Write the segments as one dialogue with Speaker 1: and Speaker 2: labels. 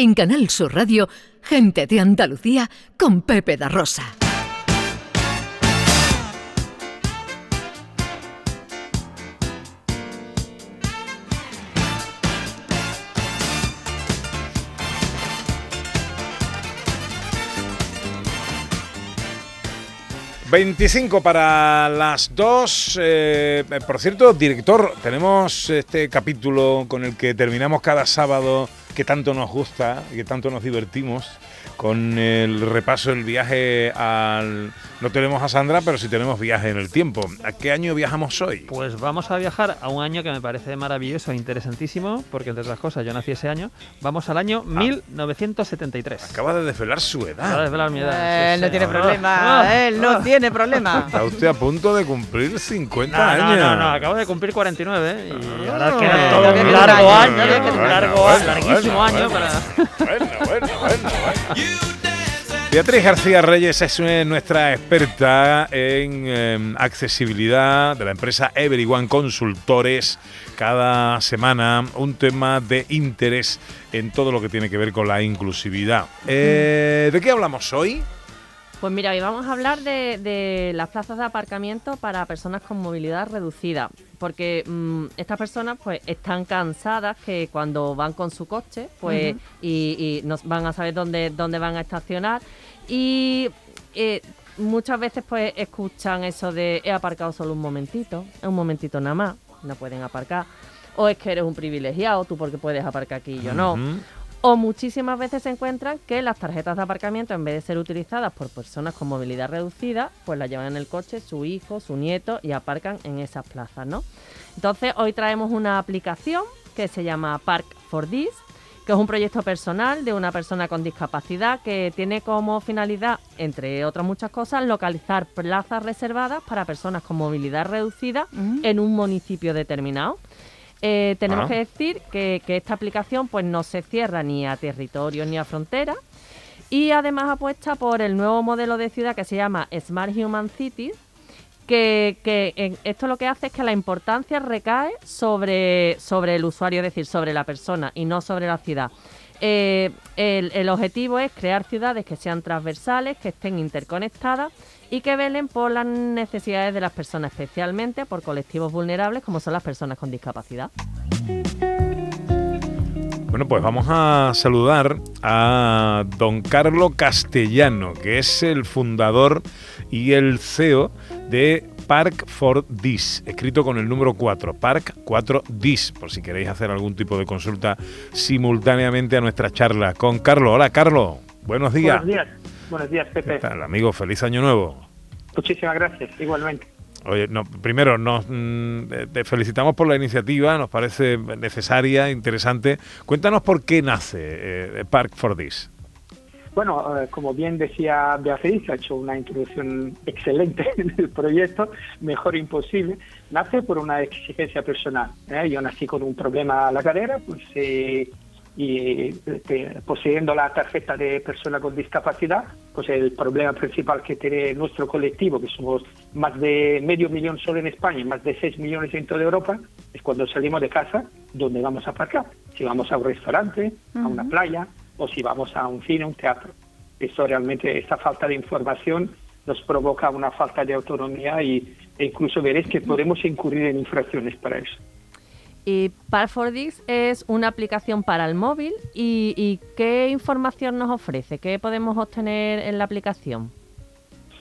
Speaker 1: En Canal Sur Radio, Gente de Andalucía con Pepe da Rosa.
Speaker 2: ...25 para las 2... Eh, por cierto, director, tenemos este capítulo con el que terminamos cada sábado que tanto nos gusta y que tanto nos divertimos con el repaso del viaje al... No tenemos a Sandra, pero sí tenemos viaje en el tiempo. ¿A qué año viajamos hoy?
Speaker 3: Pues vamos a viajar a un año que me parece maravilloso e interesantísimo, porque entre otras cosas yo nací ese año. Vamos al año 1973.
Speaker 2: Ah. Acaba de desvelar su edad.
Speaker 3: Acaba de desvelar mi edad.
Speaker 4: Él no tiene
Speaker 3: Ah.
Speaker 4: problema,
Speaker 3: Ah.
Speaker 4: él no
Speaker 3: Ah.
Speaker 4: tiene problema.
Speaker 2: Está usted a punto de cumplir 50
Speaker 3: No,
Speaker 2: años.
Speaker 3: no, no, no, acabo de cumplir 49 ¿eh? y ahora
Speaker 2: Ah.
Speaker 3: queda todo un largo año, largo,
Speaker 2: bueno, bueno,
Speaker 3: año
Speaker 2: bueno.
Speaker 3: para...
Speaker 2: Bueno, bueno, bueno, bueno. Beatriz García Reyes es nuestra experta en eh, accesibilidad de la empresa Everyone Consultores. Cada semana un tema de interés en todo lo que tiene que ver con la inclusividad. Eh, ¿De qué hablamos hoy?
Speaker 5: Pues mira, hoy vamos a hablar de, de las plazas de aparcamiento para personas con movilidad reducida, porque mm, estas personas pues están cansadas que cuando van con su coche pues y, y no van a saber dónde, dónde van a estacionar. Y eh, muchas veces pues escuchan eso de he aparcado solo un momentito, un momentito nada más, no pueden aparcar, o es que eres un privilegiado, tú porque puedes aparcar aquí y yo no. O muchísimas veces se encuentran que las tarjetas de aparcamiento, en vez de ser utilizadas por personas con movilidad reducida, pues las llevan en el coche su hijo, su nieto y aparcan en esas plazas, ¿no? Entonces, hoy traemos una aplicación que se llama Park for This, que es un proyecto personal de una persona con discapacidad que tiene como finalidad, entre otras muchas cosas, localizar plazas reservadas para personas con movilidad reducida en un municipio determinado. Eh, tenemos
Speaker 2: Ah.
Speaker 5: que decir que, que esta aplicación pues no se cierra ni a territorios ni a fronteras y además apuesta por el nuevo modelo de ciudad que se llama Smart Human Cities que, que en- esto lo que hace es que la importancia recae sobre, sobre el usuario, es decir, sobre la persona y no sobre la ciudad. Eh, el, el objetivo es crear ciudades que sean transversales, que estén interconectadas y que velen por las necesidades de las personas, especialmente por colectivos vulnerables como son las personas con discapacidad.
Speaker 2: Bueno, pues vamos a saludar a don Carlo Castellano, que es el fundador y el CEO de Park for This, escrito con el número 4, Park 4 This, por si queréis hacer algún tipo de consulta simultáneamente a nuestra charla con Carlo. Hola, Carlo. Buenos días.
Speaker 6: Buenos días. Buenos días,
Speaker 2: ¿Qué
Speaker 6: Pepe.
Speaker 2: tal, amigo? Feliz año nuevo.
Speaker 6: Muchísimas gracias, igualmente.
Speaker 2: Oye, no, primero, nos mm, eh, te felicitamos por la iniciativa, nos parece necesaria, interesante. Cuéntanos por qué nace eh, Park for This.
Speaker 6: Bueno, eh, como bien decía Beatriz, ha hecho una introducción excelente en el proyecto, mejor imposible. Nace por una exigencia personal. ¿eh? Yo nací con un problema a la cadera, pues, eh, y eh, poseyendo la tarjeta de persona con discapacidad, pues el problema principal que tiene nuestro colectivo, que somos más de medio millón solo en España y más de 6 millones en toda Europa, es cuando salimos de casa, ¿dónde vamos a aparcar? Si vamos a un restaurante, a una playa o si vamos a un cine, un teatro. Eso realmente, esta falta de información nos provoca una falta de autonomía y, e incluso veréis que podemos incurrir en infracciones para eso.
Speaker 5: Y Park for This es una aplicación para el móvil y, y ¿qué información nos ofrece? ¿Qué podemos obtener en la aplicación?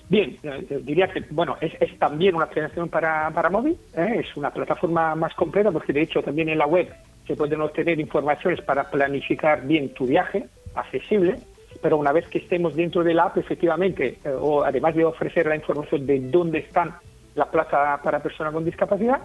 Speaker 6: Bien, eh, diría que bueno es, es también una aplicación para, para móvil, ¿eh? es una plataforma más completa porque de hecho también en la web se pueden obtener informaciones para planificar bien tu viaje, accesible, pero una vez que estemos dentro de la app, efectivamente, eh, o además de ofrecer la información de dónde están la plaza para personas con discapacidad,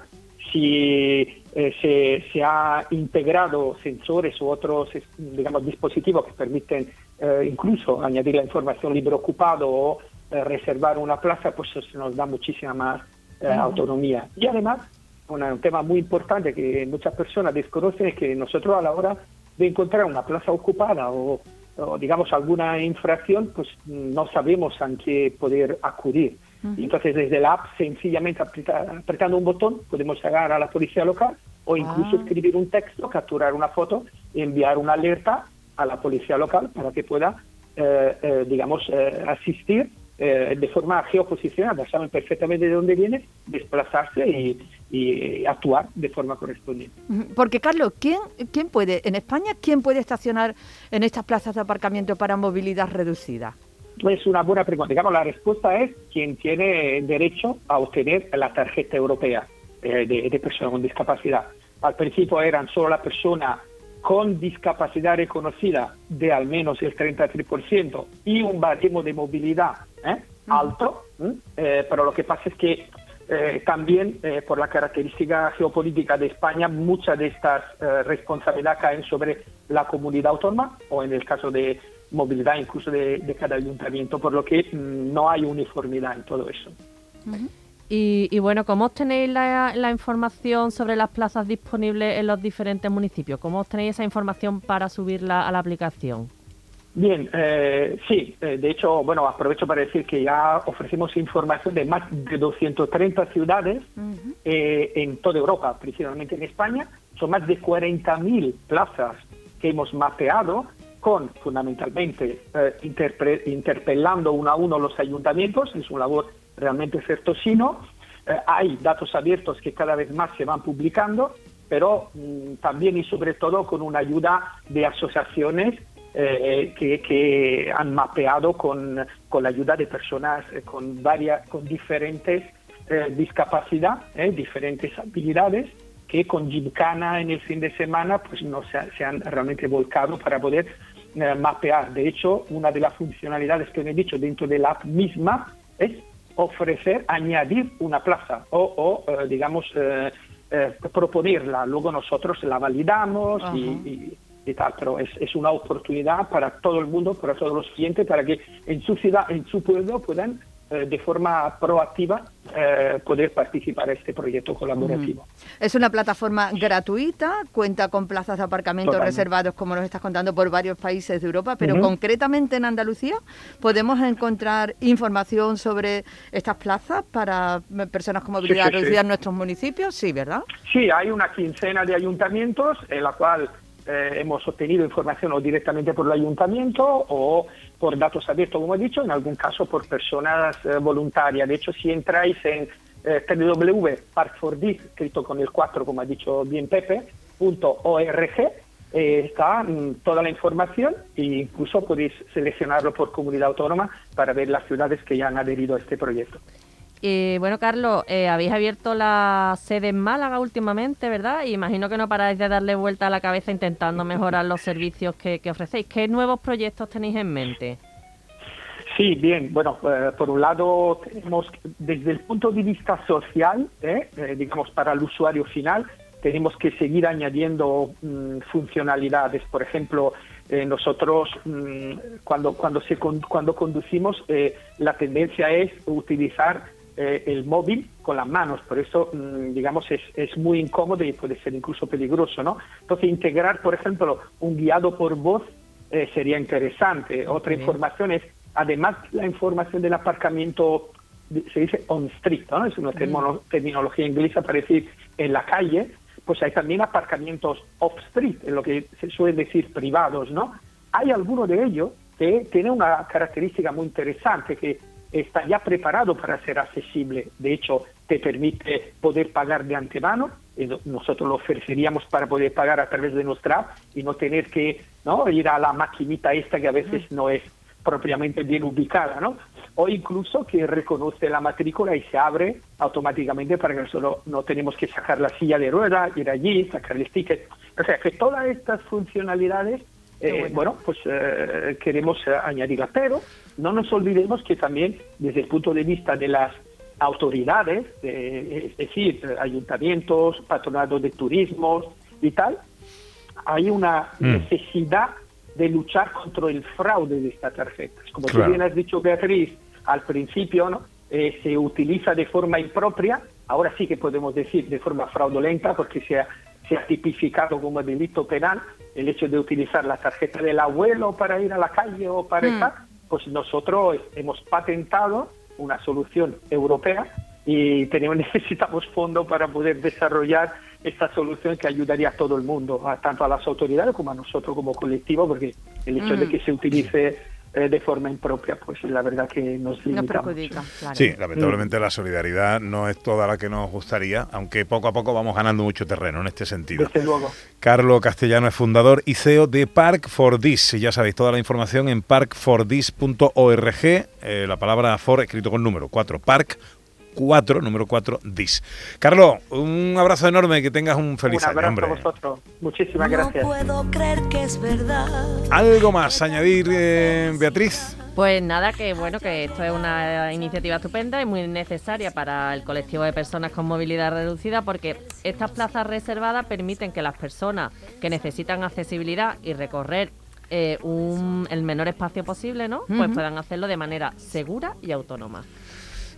Speaker 6: si eh, se, se ha integrado sensores u otros digamos dispositivos que permiten eh, incluso añadir la información libre ocupado o eh, reservar una plaza, pues eso nos da muchísima más eh, autonomía. Y además, una- un tema muy importante que muchas personas desconocen es que nosotros a la hora de encontrar una plaza ocupada o, o, digamos alguna infracción, pues no sabemos a qué poder acudir. Entonces desde la app sencillamente apreta- apretando un botón podemos llegar a la policía local o incluso
Speaker 5: Ah.
Speaker 6: escribir un texto, capturar una foto y enviar una alerta a la policía local para que pueda, eh, eh, digamos, eh, asistir eh, de forma geoposicionada. Saben perfectamente de dónde viene, desplazarse y, y actuar de forma correspondiente.
Speaker 4: Porque, Carlos, ¿quién, ¿quién puede, en España, quién puede estacionar en estas plazas de aparcamiento para movilidad reducida?
Speaker 6: Es una buena pregunta. Digamos, la respuesta es quien tiene derecho a obtener la tarjeta europea eh, de, de persona con discapacidad. Al principio eran solo la persona con discapacidad reconocida de al menos el 33% y un baremo de movilidad ¿eh? alto. Eh, pero lo que pasa es que eh, también eh, por la característica geopolítica de España, muchas de estas eh, responsabilidades caen sobre la comunidad autónoma o en el caso de movilidad incluso de, de cada ayuntamiento, por lo que mm, no hay uniformidad en todo eso.
Speaker 5: Y, y bueno, ¿cómo obtenéis la, la información sobre las plazas disponibles en los diferentes municipios? ¿Cómo obtenéis esa información para subirla a la aplicación?
Speaker 6: Bien, eh, sí, eh, de hecho, bueno, aprovecho para decir que ya ofrecemos información de más de 230 ciudades eh, en toda Europa, principalmente en España. Son más de 40.000 plazas que hemos mapeado con, fundamentalmente, eh, interpelando uno a uno los ayuntamientos. Es una labor realmente certosino. Eh, hay datos abiertos que cada vez más se van publicando, pero mm, también y sobre todo con una ayuda de asociaciones eh, que, que han mapeado con, con la ayuda de personas eh, con varias, con diferentes eh, discapacidad, eh, diferentes habilidades, que con Gymkhana en el fin de semana pues no se, se han realmente volcado para poder eh, mapear. De hecho, una de las funcionalidades que he dicho dentro de la app misma es ofrecer, añadir una plaza o, o, eh, digamos, proponerla. Luego nosotros la validamos y, y- y tal, pero es, es una oportunidad para todo el mundo, para todos los clientes, para que en su ciudad, en su pueblo puedan eh, de forma proactiva eh, poder participar en este proyecto colaborativo.
Speaker 4: Es una plataforma gratuita, cuenta con plazas de aparcamiento
Speaker 6: Totalmente.
Speaker 4: reservados, como nos estás contando, por varios países de Europa, pero concretamente en Andalucía podemos encontrar información sobre estas plazas para personas con movilidad
Speaker 6: sí, sí.
Speaker 4: reducida en nuestros municipios, sí, ¿verdad?
Speaker 6: Sí, hay una quincena de ayuntamientos en la cual eh, hemos obtenido información o directamente por el ayuntamiento o por datos abiertos, como he dicho, en algún caso por personas eh, voluntarias. De hecho, si entráis en eh, www.park4D, escrito con el 4, como ha dicho bien Pepe, punto .org, eh, está mm, toda la información e incluso podéis seleccionarlo por comunidad autónoma para ver las ciudades que ya han adherido a este proyecto.
Speaker 5: Y bueno, Carlos, eh, habéis abierto la sede en Málaga últimamente, ¿verdad? Y imagino que no paráis de darle vuelta a la cabeza intentando mejorar los servicios que, que ofrecéis. ¿Qué nuevos proyectos tenéis en mente?
Speaker 6: Sí, bien. Bueno, eh, por un lado tenemos desde el punto de vista social, eh, eh, digamos para el usuario final, tenemos que seguir añadiendo mm, funcionalidades. Por ejemplo, eh, nosotros mm, cuando cuando se cuando conducimos la tendencia es utilizar eh, el móvil con las manos, por eso mm, digamos es, es muy incómodo y puede ser incluso peligroso, ¿no? Entonces integrar, por ejemplo, un guiado por voz eh, sería interesante. Otra
Speaker 5: Bien.
Speaker 6: información es, además la información del aparcamiento, se dice on street, ¿no? es una termono- terminología inglesa para decir en la calle, pues hay también aparcamientos off street, en lo que se suele decir privados, ¿no? Hay alguno de ellos que tiene una característica muy interesante, que está ya preparado para ser accesible. De hecho, te permite poder pagar de antemano. no- nosotros lo ofreceríamos para poder pagar a través de nuestra app y no tener que ¿no? ir a la maquinita esta que a veces no es propiamente bien ubicada, ¿no? O incluso que reconoce la matrícula y se abre automáticamente para que nosotros no tenemos que sacar la silla de rueda, ir allí, sacar el ticket. O sea, que todas estas funcionalidades eh, bueno. pues eh, queremos eh, añadirla, pero no nos olvidemos que también desde el punto de vista de las autoridades, eh, es decir, ayuntamientos, patronatos de turismo y tal, hay una
Speaker 2: Mm.
Speaker 6: necesidad de luchar contra el fraude de estas tarjetas. Como
Speaker 2: Claro.
Speaker 6: tú bien has dicho, Beatriz, al principio ¿no? Eh, se utiliza de forma impropia, ahora sí que podemos decir de forma fraudulenta porque se ha, se ha tipificado como delito penal el hecho de utilizar la tarjeta del abuelo para ir a la calle o para
Speaker 4: Mm.
Speaker 6: estar, pues nosotros hemos patentado una solución europea y tenemos, necesitamos fondos para poder desarrollar esta solución que ayudaría a todo el mundo, a- tanto a las autoridades como a nosotros como colectivo, porque el hecho de
Speaker 4: Mm.
Speaker 6: que se utilice eh, de forma impropia, pues la verdad que nos
Speaker 4: Nos
Speaker 6: limitamos.
Speaker 4: perjudica, claro.
Speaker 2: Sí, lamentablemente la solidaridad no es toda la que nos gustaría, aunque poco a poco vamos ganando mucho terreno en este sentido.
Speaker 6: Desde luego.
Speaker 2: Carlos Castellano es fundador y CEO de Park for This. Ya sabéis, toda la información en parkfordis.org. Eh, la palabra for escrito con número 4. Park 4, número 4, dis. Carlos, un abrazo enorme, que tengas un feliz
Speaker 6: Un
Speaker 2: año,
Speaker 6: abrazo
Speaker 2: hombre.
Speaker 6: a vosotros. Muchísimas gracias.
Speaker 7: No puedo creer que es verdad.
Speaker 2: ¿Algo más añadir, eh, Beatriz?
Speaker 5: Pues nada, que bueno, que esto es una iniciativa estupenda y muy necesaria para el colectivo de personas con movilidad reducida porque estas plazas reservadas permiten que las personas que necesitan accesibilidad y recorrer eh, un- el menor espacio posible, ¿no? Pues puedan hacerlo de manera segura y autónoma.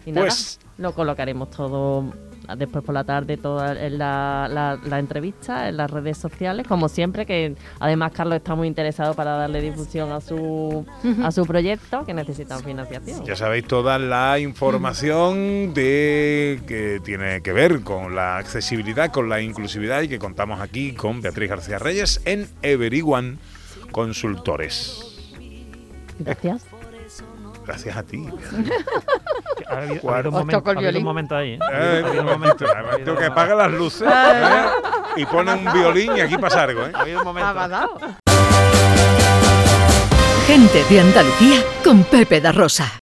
Speaker 5: Y nada,
Speaker 2: Pues-
Speaker 5: lo colocaremos todo después por la tarde, toda en la, la- la entrevista, en las redes sociales, como siempre, que además Carlos está muy interesado para darle difusión a su, a su proyecto, que necesitan financiación.
Speaker 2: Ya sabéis toda la información de que tiene que ver con la accesibilidad, con la inclusividad y que contamos aquí con Beatriz García Reyes en Everyone Consultores.
Speaker 5: Gracias.
Speaker 2: Gracias a ti.
Speaker 3: Ha habido, ha habido un, momento, ha habido un momento ahí. ¿eh?
Speaker 2: Eh,
Speaker 3: Ha un momento. ha
Speaker 2: Además,
Speaker 3: habido-
Speaker 2: tú que apaga las luces ¿eh? y pone un violín y aquí pasa algo. ¿eh?
Speaker 3: Ha habido un momento.
Speaker 4: Ah.
Speaker 1: Gente de Andalucía con Pepe da Rosa.